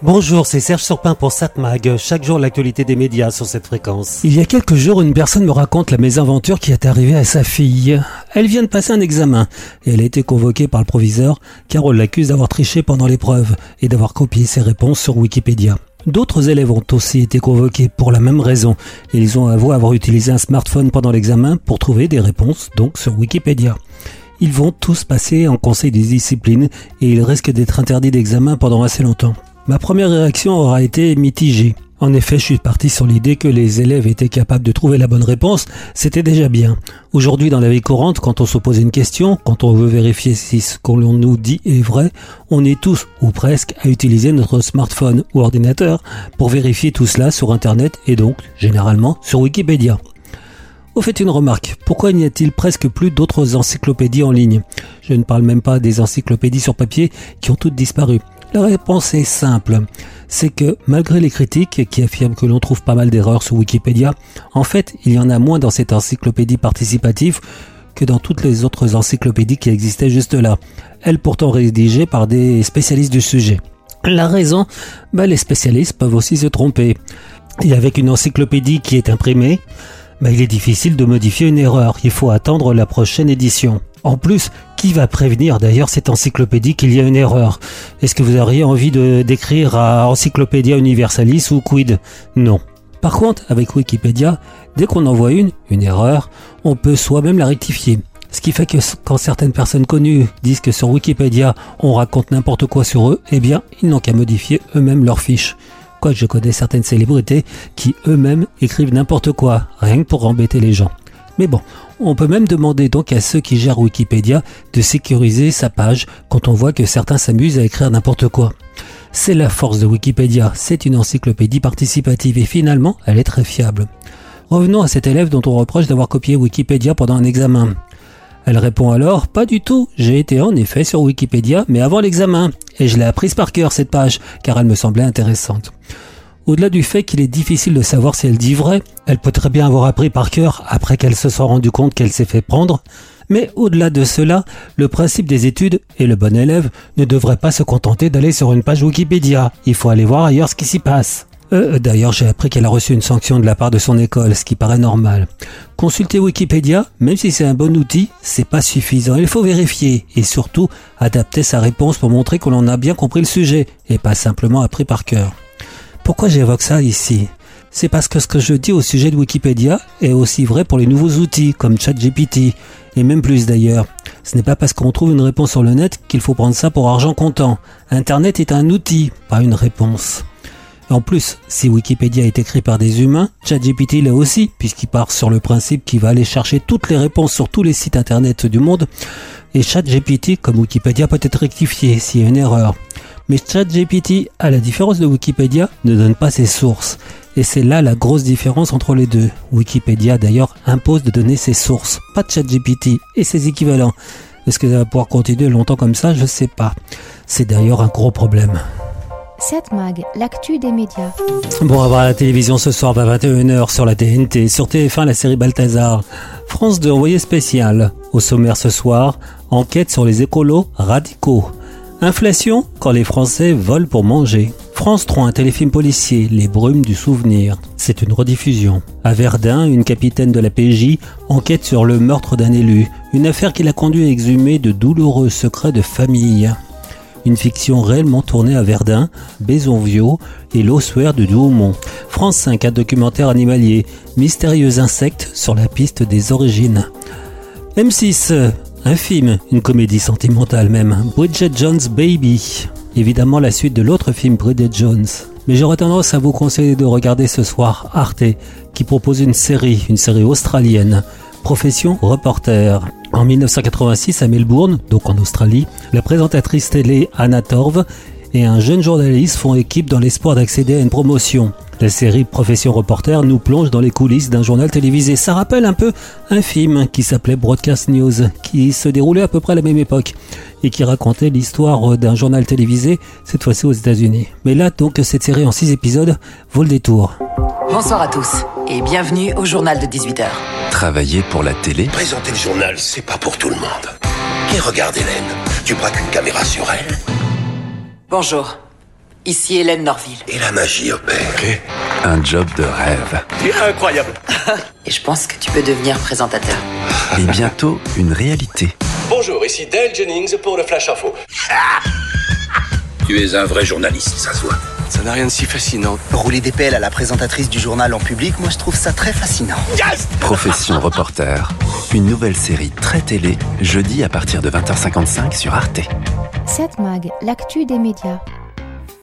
Bonjour, c'est Serge Surpin pour SatMag. Chaque jour, l'actualité des médias sur cette fréquence. Il y a quelques jours, une personne me raconte la mésaventure qui est arrivée à sa fille. Elle vient de passer un examen et elle a été convoquée par le proviseur car on l'accuse d'avoir triché pendant l'épreuve et d'avoir copié ses réponses sur Wikipédia. D'autres élèves ont aussi été convoqués pour la même raison ils ont avoué avoir utilisé un smartphone pendant l'examen pour trouver des réponses donc sur Wikipédia. Ils vont tous passer en conseil de discipline et ils risquent d'être interdits d'examen pendant assez longtemps. Ma première réaction aura été mitigée. En effet, je suis parti sur l'idée que les élèves étaient capables de trouver la bonne réponse, c'était déjà bien. Aujourd'hui, dans la vie courante, quand on se pose une question, quand on veut vérifier si ce qu'on nous dit est vrai, on est tous, ou presque, à utiliser notre smartphone ou ordinateur pour vérifier tout cela sur Internet et donc, généralement, sur Wikipédia. Au fait une remarque, pourquoi n'y a-t-il presque plus d'autres encyclopédies en ligne? Je ne parle même pas des encyclopédies sur papier qui ont toutes disparu. La réponse est simple. C'est que malgré les critiques qui affirment que l'on trouve pas mal d'erreurs sur Wikipédia, en fait, il y en a moins dans cette encyclopédie participative que dans toutes les autres encyclopédies qui existaient juste là. Elles pourtant rédigées par des spécialistes du sujet. La raison, bah, les spécialistes peuvent aussi se tromper. Et avec une encyclopédie qui est imprimée, bah, il est difficile de modifier une erreur. Il faut attendre la prochaine édition. En plus, qui va prévenir d'ailleurs cette encyclopédie qu'il y a une erreur? Est-ce que vous auriez envie de d'écrire à Encyclopédia Universalis ou Quid? Non. Par contre, avec Wikipédia, dès qu'on envoie une, une erreur, on peut soi-même la rectifier. Ce qui fait que quand certaines personnes connues disent que sur Wikipédia on raconte n'importe quoi sur eux, eh bien ils n'ont qu'à modifier eux-mêmes leurs fiches. Quoi, je connais certaines célébrités qui eux-mêmes écrivent n'importe quoi, rien que pour embêter les gens. Mais bon, on peut même demander donc à ceux qui gèrent Wikipédia de sécuriser sa page quand on voit que certains s'amusent à écrire n'importe quoi. C'est la force de Wikipédia, c'est une encyclopédie participative et finalement elle est très fiable. Revenons à cet élève dont on reproche d'avoir copié Wikipédia pendant un examen. Elle répond alors Pas du tout, j'ai été en effet sur Wikipédia, mais avant l'examen, et je l'ai apprise par cœur cette page, car elle me semblait intéressante. Au-delà du fait qu'il est difficile de savoir si elle dit vrai, elle peut très bien avoir appris par cœur après qu'elle se soit rendue compte qu'elle s'est fait prendre, mais au-delà de cela, le principe des études et le bon élève ne devrait pas se contenter d'aller sur une page Wikipédia. Il faut aller voir ailleurs ce qui s'y passe. Euh, D'ailleurs, j'ai appris qu'elle a reçu une sanction de la part de son école, ce qui paraît normal. Consulter Wikipédia, même si c'est un bon outil, c'est pas suffisant. Il faut vérifier et surtout adapter sa réponse pour montrer que l'on a bien compris le sujet et pas simplement appris par cœur. Pourquoi j'évoque ça ici? C'est parce que ce que je dis au sujet de Wikipédia est aussi vrai pour les nouveaux outils comme ChatGPT, et même plus d'ailleurs. Ce n'est pas parce qu'on trouve une réponse sur le net qu'il faut prendre ça pour argent comptant. Internet est un outil, pas une réponse. En plus, si Wikipédia est écrit par des humains, ChatGPT l'est aussi, puisqu'il part sur le principe qu'il va aller chercher toutes les réponses sur tous les sites internet du monde. Et ChatGPT, comme Wikipédia, peut être rectifié s'il y a une erreur. Mais ChatGPT, à la différence de Wikipédia, ne donne pas ses sources. Et c'est là la grosse différence entre les deux. Wikipédia d'ailleurs impose de donner ses sources, pas ChatGPT et ses équivalents. Est-ce que ça va pouvoir continuer longtemps comme ça? Je sais pas. C'est d'ailleurs un gros problème. 7 Mag, l'actu des médias. Bon, à voir la télévision ce soir à 21h sur la TNT, sur TF1 la série Balthazar. France 2 envoyé spécial. Au sommaire ce soir, enquête sur les écolos radicaux. Inflation quand les Français volent pour manger. France 3, un téléfilm policier, Les brumes du souvenir. C'est une rediffusion. À Verdun, une capitaine de la PJ enquête sur le meurtre d'un élu, une affaire qui l'a conduit à exhumer de douloureux secrets de famille. Une fiction réellement tournée à Verdun, Bézonvio et l'ossuaire de Douaumont. France 5, un documentaire animalier, mystérieux insectes sur la piste des origines. M6, un film, une comédie sentimentale même, Bridget Jones Baby. Évidemment la suite de l'autre film Bridget Jones. Mais j'aurais tendance à vous conseiller de regarder ce soir Arte, qui propose une série, une série australienne. Profession reporter. En 1986 à Melbourne, donc en Australie, la présentatrice télé Anna Torv et un jeune journaliste font équipe dans l'espoir d'accéder à une promotion. La série Profession Reporter nous plonge dans les coulisses d'un journal télévisé. Ça rappelle un peu un film qui s'appelait Broadcast News, qui se déroulait à peu près à la même époque et qui racontait l'histoire d'un journal télévisé, cette fois-ci aux États-Unis. Mais là, donc, cette série en 6 épisodes vaut le détour. Bonsoir à tous et bienvenue au journal de 18h. Travailler pour la télé? Présenter le journal, c'est pas pour tout le monde. Et regarde Hélène, tu braques une caméra sur elle? Bonjour. Ici Hélène Norville. Et la magie opère. Un job de rêve. C'est incroyable. Et je pense que tu peux devenir présentateur. Et bientôt, une réalité. Bonjour, ici Dale Jennings pour le Flash Info. Tu es un vrai journaliste, ça se voit. Ça n'a rien de si fascinant. Rouler des pelles à la présentatrice du journal en public, moi je trouve ça très fascinant. Profession reporter. Une nouvelle série très télé, jeudi à partir de 20h55 sur Arte. 7 Mag, l'actu des médias.